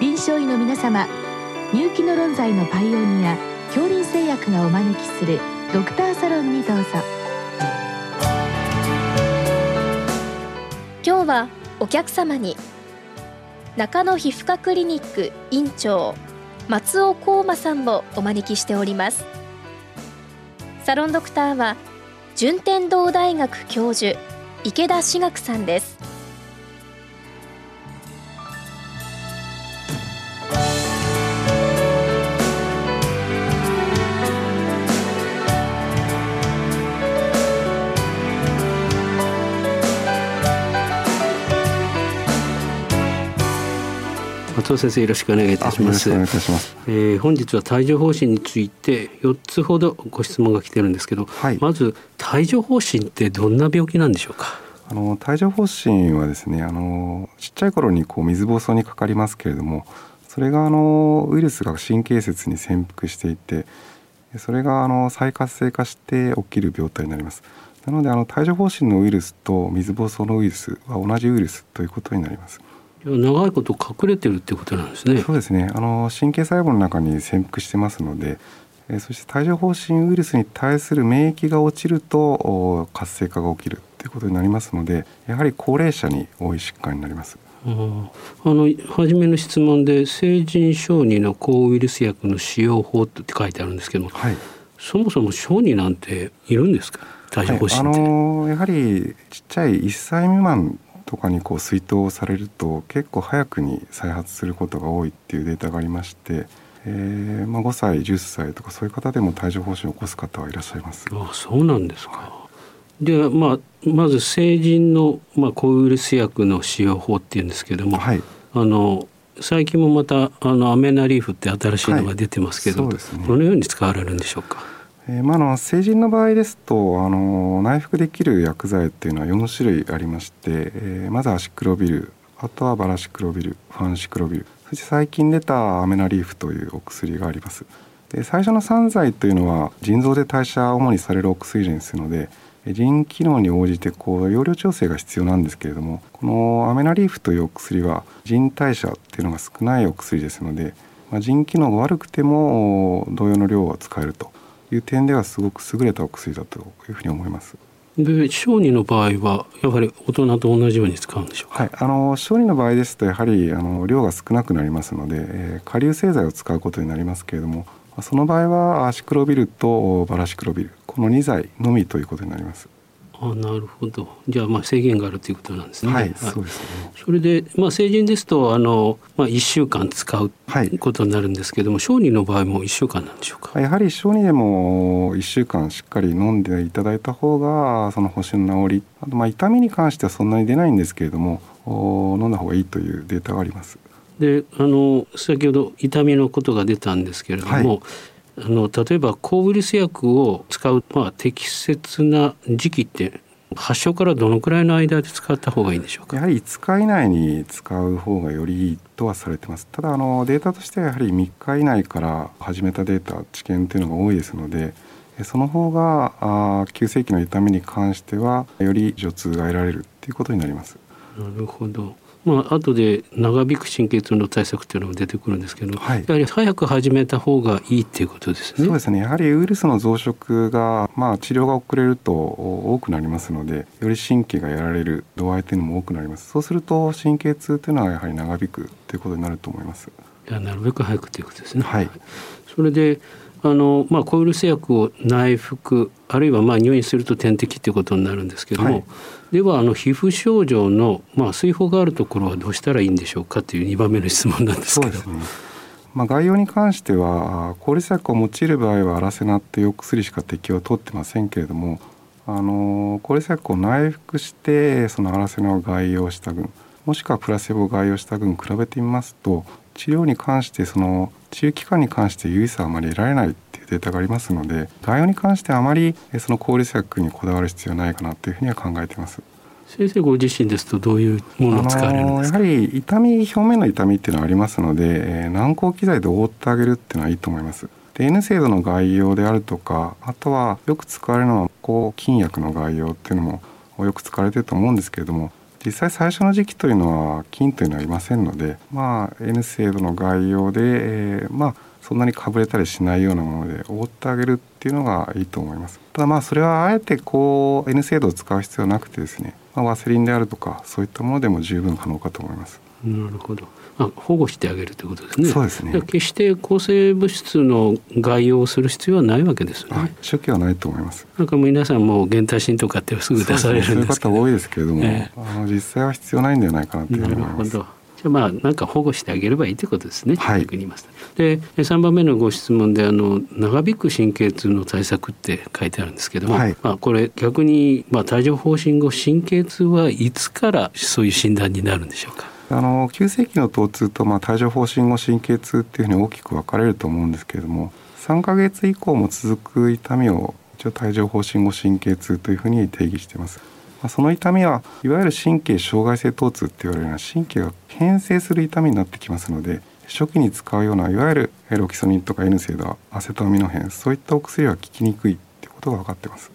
臨床医の皆様入気の論剤のパイオニア恐林製薬がお招きするドクターサロンにどうぞ。今日はお客様に中野皮膚科クリニック院長松尾幸馬さんをお招きしております。サロンドクターは順天堂大学教授池田志学さんです。松尾先生よろしくお願いいたします。お願いいたします。えー、本日は帯状疱疹について4つほどご質問が来てるんですけど、はい、まず帯状疱疹ってどんな病気なんでしょうか？あの帯状疱疹はですね、あのちっちゃい頃にこう水疱瘡にかかりますけれども、それがあのウイルスが神経節に潜伏していて、それがあの再活性化して起きる病態になります。なのであの帯状疱疹のウイルスと水疱瘡のウイルスは同じウイルスということになります。長いこと隠れてるってことなんですね。そうですね。あの神経細胞の中に潜伏してますので、えそして帯状疱疹ウイルスに対する免疫が落ちると活性化が起きるということになりますので、やはり高齢者に多い疾患になります。あの初めの質問で成人小児の抗ウイルス薬の使用法って書いてあるんですけども、はい、そもそも小児なんているんですか？帯状疱疹って、はい、あのやはりちっちゃい1歳未満とかにこう水筒されると結構早くに再発することが多いっていうデータがありまして、えーまあ、5歳10歳とかそういう方でも帯状疱疹を起こす方はいらっしゃいます。あそうなんですか、でまあ、まず成人の、まあ、抗ウイルス薬の使用法っていうんですけども、はい、あの最近もまたあのアメナリーフって新しいのが出てますけど、はいね、どのように使われるんでしょうか？えー、まあ、の成人の場合ですとあの内服できる薬剤っていうのは4種類ありまして、えー、まずアシクロビルあとはバラシクロビルファンシクロビルそして最近出たアメナリーフというお薬があります。で最初の3剤というのは腎臓で代謝主にされるお薬ですので腎機能に応じてこう容量調整が必要なんですけれどもこのアメナリーフというお薬は腎代謝っていうのが少ないお薬ですので、まあ、腎機能が悪くても同様の量は使えるという点ではすごく優れたお薬だというふうに思います。で小児の場合はやはり大人と同じように使うんでしょうか？はい、あの小児の場合ですとやはりあの量が少なくなりますので、えー、下流製剤を使うことになりますけれども、その場合はアシクロビルとバラシクロビルこの2剤のみということになります。あなるほどじゃあまあ制限があるということなんですね。はい、そうですね。それでまあ成人ですとあのまあ一週間使うことになるんですけども、はい、小児の場合も一週間なんでしょうか？やはり小児でも一週間しっかり飲んでいただいた方がその星の治り、あとまあ痛みに関してはそんなに出ないんですけれども、飲んだ方がいいというデータがあります。であの先ほど痛みのことが出たんですけれども、はい、あの例えば抗ウイルス薬を使う、まあ、適切な時期って発症からどのくらいの間で使った方がいいんでしょうか？やはり5日以内に使う方がよりいいとはされてます。ただあのデータとしてはやはり3日以内から始めたデータ知見というのが多いですのでその方があ急性期の痛みに関してはより助痛が得られるということになります。なるほどまあ後で長引く神経痛の対策っていうのも出てくるんですけど、はい、やはり早く始めた方がいいっていうことですね。そうですね。やはりウイルスの増殖がまあ治療が遅れると多くなりますので、より神経がやられる度合いというのも多くなります。そうすると神経痛というのはやはり長引くということになると思います。なるべく早くということですね。はい。それであのまあ、抗ウイルス薬を内服あるいはまあ入院すると点滴ということになるんですけども、はい、ではあの皮膚症状の、まあ、水泡があるところはどうしたらいいんでしょうかという2番目の質問なんですけど。ね、まあ、概要に関しては抗ウイルス薬を用いる場合はアラセナっていうお薬しか適用は取ってませんけれどもあの抗ウイルス薬を内服してそのアラセナを外用した群もしくはプラセボを外用した群比べてみますと治療に関してその治療期間に関して有意差はあまり得られないっていうデータがありますので概要に関してはあまりその効率薬にこだわる必要はないかなというふうには考えています。先生ご自身ですとどういうものを使われるんですか、やはり痛み表面の痛みっていうのはありますので、えー、軟膏機材で覆ってあげるっていうのはいいと思います。で N 精度の概要であるとかあとはよく使われるのは抗菌薬の概要っていうのもよく使われてると思うんですけれども実際最初の時期というのは金というのはいませんのでまあ N 制度の概要で、えー、まあそんなにかぶれたりしないようなもので覆ってあげるっていうのがいいと思います。ただまあそれはあえてこう N 制度を使う必要はなくてですね、まあ、ワセリンであるとかそういったものでも十分可能かと思います。なるほど。あ保護してあげるということですね。そうですね。決して抗生物質の概要をする必要はないわけですね。初期はないと思います。なんか皆さんも原体心とかってすぐ出されるんですけど、そういう方多いですけれども、えー、あの実際は必要ないんではないかなというふうに思います。なるほど。じゃあまあなんか保護してあげればいいということですね。はい。言いますで3番目のご質問であの長引く神経痛の対策って書いてあるんですけども、はい、まあこれ逆にまあ帯状疱疹後神経痛はいつからそういう診断になるんでしょうか？あの急性期の疼痛と、まあ、帯状疱疹後神経痛っていうふうに大きく分かれると思うんですけれども3か月以降も続く痛みを一応帯状疱疹後神経痛というふうに定義しています。まあ、その痛みはいわゆる神経障害性疼痛って言われるような神経が変性する痛みになってきますので初期に使うようないわゆるロキソニンとか N セイドアセトアミノフェンそういったお薬は効きにくいってことが分かってます。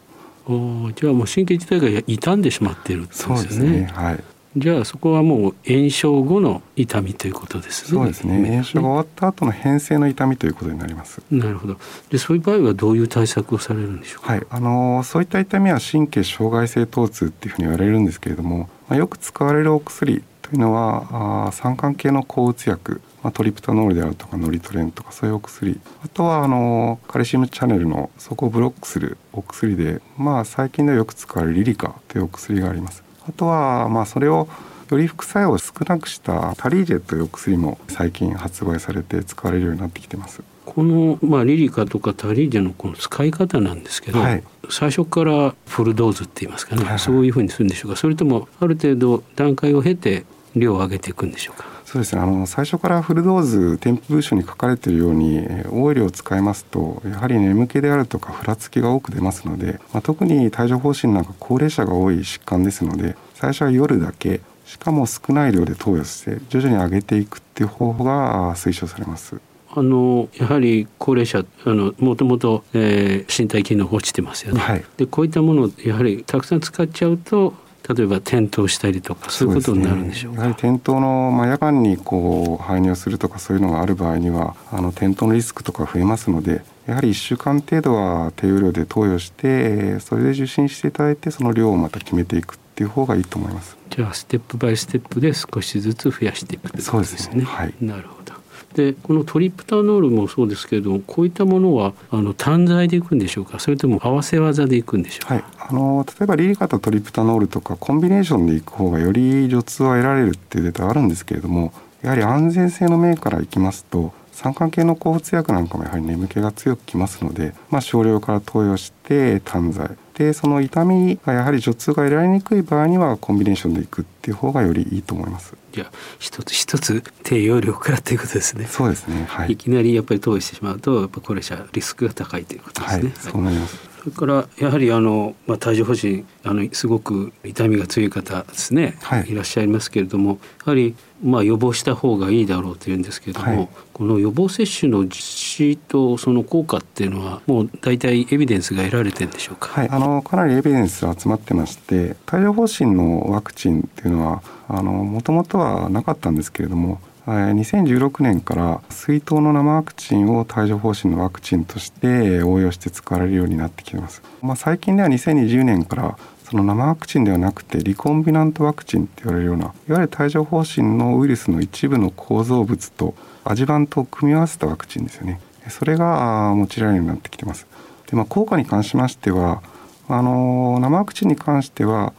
おじゃあもう神経自体が傷んでしまっているってことですね。そうですねはいじゃあそこはもう炎症後の痛みということですね。そうですね。炎症が終わった後の変性の痛みということになります。なるほど。でそういう場合はどういう対策をされるんでしょうか？はい、あのそういった痛みは神経障害性疼痛っていうふうに言われるんですけれども、まあ、よく使われるお薬というのはあ酸化系の抗うつ薬、まあ、トリプタノールであるとかノリトレンとかそういうお薬あとはあのカルシウムチャネルのそこをブロックするお薬で、まあ、最近ではよく使われるリリカというお薬があります。あとはまあそれをより副作用を少なくしたタリージェというお薬も最近発売されて使われるようになってきてます。この、まあ、リリカとかタリージェのこの使い方なんですけど、はい、最初からフルドーズって言いますかね、はいはい、そういうふうにするんでしょうか。それともある程度段階を経て量を上げていくんでしょうかそうですねあの最初からフルドーズ添付文書に書かれているように多い量を使いますとやはり眠気であるとかふらつきが多く出ますので、まあ、特に帯状疱疹なんか高齢者が多い疾患ですので最初は夜だけしかも少ない量で投与して徐々に上げていくっていう方法が推奨されます。あのやはり高齢者あのもともと、えー、身体機能が落ちてますよね。はい、でこういったものをやはりたくさん使っちゃうと例えば転倒したりとかそういうことになるんでしょうか？うね、やはり転倒の、まあ、夜間にこう排尿するとかそういうのがある場合にはあの転倒のリスクとか増えますのでやはり1週間程度は低用量で投与してそれで受診していただいてその量をまた決めていくっていう方がいいと思います。じゃあステップバイステップで少しずつ増やしていくということですね。はい、なるほど。でこのトリプタノールもそうですけれどもこういったものはあの単剤でいくんでしょうか？それとも合わせ技でいくんでしょうか、はい、あの例えばリリカとトリプタノールとかコンビネーションでいく方がより除痛は得られるっていうデータがあるんですけれどもやはり安全性の面からいきますと酸化系の抗うつ薬なんかもやはり眠気が強くきますので、まあ、少量から投与して単剤。でその痛みがやはり除痛が得られにくい場合にはコンビネーションでいくっていう方がよりいいと思います。じゃあ一つ一つ低用量からということですね。そうですね。はい。いきなりやっぱり投与してしまうとやっぱ高齢者リスクが高いということですね。はい、そうなります。それからやはりあの、まあ、帯状疱疹あのすごく痛みが強い方ですね、はい、いらっしゃいますけれどもやはりまあ予防した方がいいだろうというんですけれども、はい、この予防接種の実施とその効果っていうのはもう大体エビデンスが得られてるんでしょうか、はい、あのかなりエビデンス集まってまして帯状疱疹のワクチンっていうのはもともとはなかったんですけれども2016年から水筒の生ワクチンを帯状疱疹のワクチンとして応用して使われるようになってきてます。まあ、最近では2020年からその生ワクチンではなくてリコンビナントワクチンって言われるようないわゆる帯状疱疹のウイルスの一部の構造物とアジバントを組み合わせたワクチンですよねそれが用いられるようになってきてますで、まあ、効果に関しましてはあの生ワクチンに関しては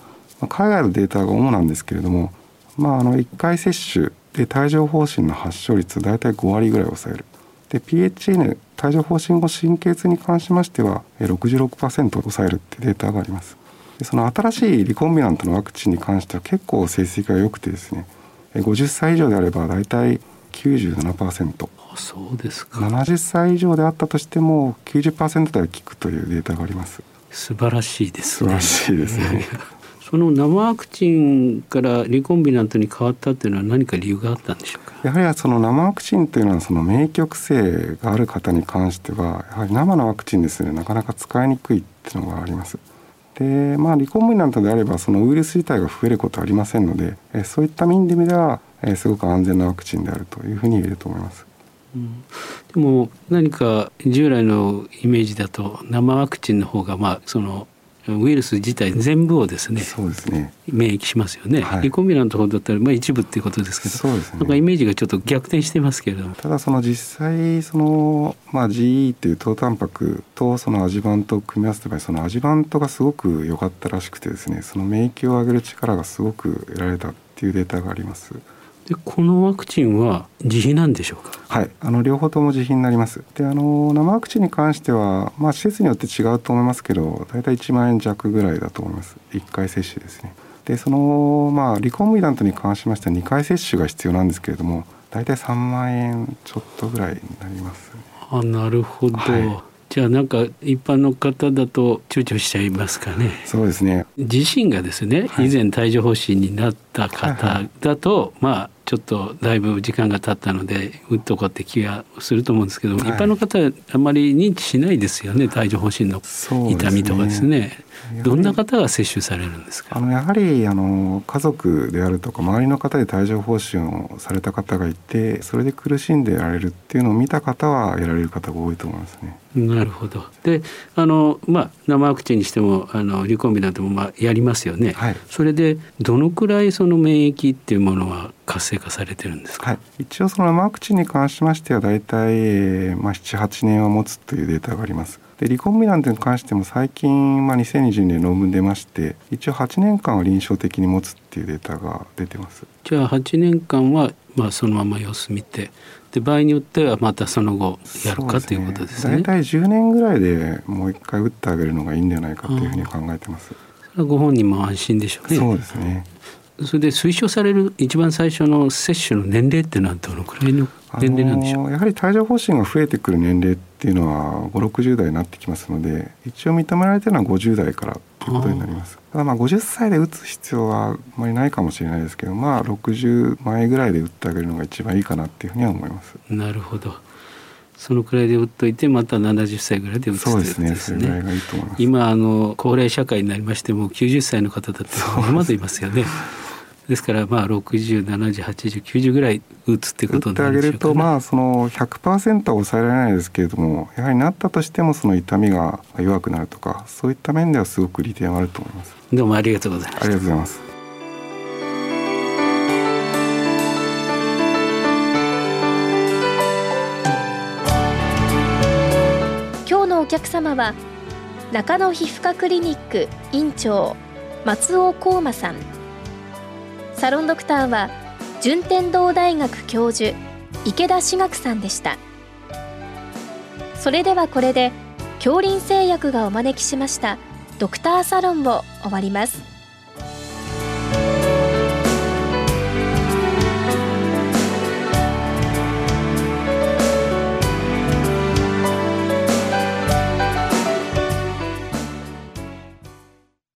海外のデータが主なんですけれども、まあ、あの1回接種で帯状疱疹の発症率大体5割ぐらい抑える。で PHN 帯状疱疹後神経痛に関しましては66%抑えるってデータがあります。でその新しいリコンビナントのワクチンに関しては結構成績が良くてですね50歳以上であれば大体97%そうですか。70歳以上であったとしても90%台効くというデータがあります。素晴らしいですね。素晴らしいですね その生ワクチンからリコンビナントに変わったっていうのは何か理由があったんでしょうか？やはりその生ワクチンというのはその免疫抑制がある方に関してはやはり生のワクチンですね。なかなか使いにくいっていうのがあります。でまあリコンビナントであればそのウイルス自体が増えることはありませんので、えそういった意味では、えすごく安全なワクチンであるというふうに言えると思います。うん、でも何か従来のイメージだと生ワクチンの方がまあそのウイルス自体全部をですねそうですね。免疫しますよね、はい、リコンビナントほどだったらまあ一部っていうことですけどそうです、ね、なんかイメージがちょっと逆転してますけれど。もただその実際その、まあ、GE っていう糖タンパクとそのアジバントを組み合わせた場合そのアジバントがすごく良かったらしくてですねその免疫を上げる力がすごく得られたっていうデータがあります。でこのワクチンは自費なんでしょうか？はい。あの両方とも自費になります。であの生ワクチンに関しては、まあ、施設によって違うと思いますけど大体1万円弱ぐらいだと思います。1回接種ですね。でそのまあリコンビナントに関しましては2回接種が必要なんですけれども大体3万円ちょっとぐらいになります、あなるほど、はい。じゃあなんか一般の方だと躊躇しちゃいますかね。そうですね。自身がですね、以前帯状疱疹になった方だと、まあちょっとだいぶ時間が経ったので打っとこうって気がすると思うんですけど、はい、一般の方はあまり認知しないですよね帯状疱疹の痛みとかですね。どんな方が接種されるんですか？あのやはりあの家族であるとか周りの方で帯状疱疹をされた方がいてそれで苦しんでやられるっていうのを見た方はやられる方が多いと思いますね。なるほど。であの、まあ、生ワクチンにしてもあのリコンビナントもまあやりますよね、はい、それでどのくらいその免疫っていうものは活性化されてるんですか、はい、一応その生ワクチンに関しましては大体、えーまあ、78年は持つというデータがあります。でリコンビナントに関しても最近、まあ、2020年論文出まして一応8年間は臨床的に持つっていうデータが出てます。じゃあ8年間は、まあ、そのまま様子見てで場合によってはまたその後やるか、ということですね。大体10年ぐらいでもう一回打ってあげるのがいいんじゃないかというふうに考えてます。それはご本人も安心でしょうね。そうですねそれで推奨される一番最初の接種の年齢っていうのはどのくらいの年齢なんでしょう？やはり帯状疱疹が増えてくる年齢っていうのは560代になってきますので一応認められてるのは50代からということになります。ただまあ50歳で打つ必要はあまりないかもしれないですけどまあ60前ぐらいで打ってあげるのが一番いいかなっていうふうには思います。なるほど。そのくらいで打っといてまた70歳ぐらいで打つそうですねそれぐらいがいいと思います。今あの高齢社会になりましても90歳の方だってまだいますよねですからまあ60708090ぐらい打つってことになるでしょうか、ね、打ってあげるとまあその100%は抑えられないですけれどもやはりなったとしてもその痛みが弱くなるとかそういった面ではすごく利点はあると思います。どうもありがとうございますありがとうございます。今日のお客様は中野皮膚科クリニック院長松尾幸馬さんサロンドクターは順天堂大学教授池田志学さんでした。それではこれで恐林製薬がお招きしましたドクターサロンを終わります。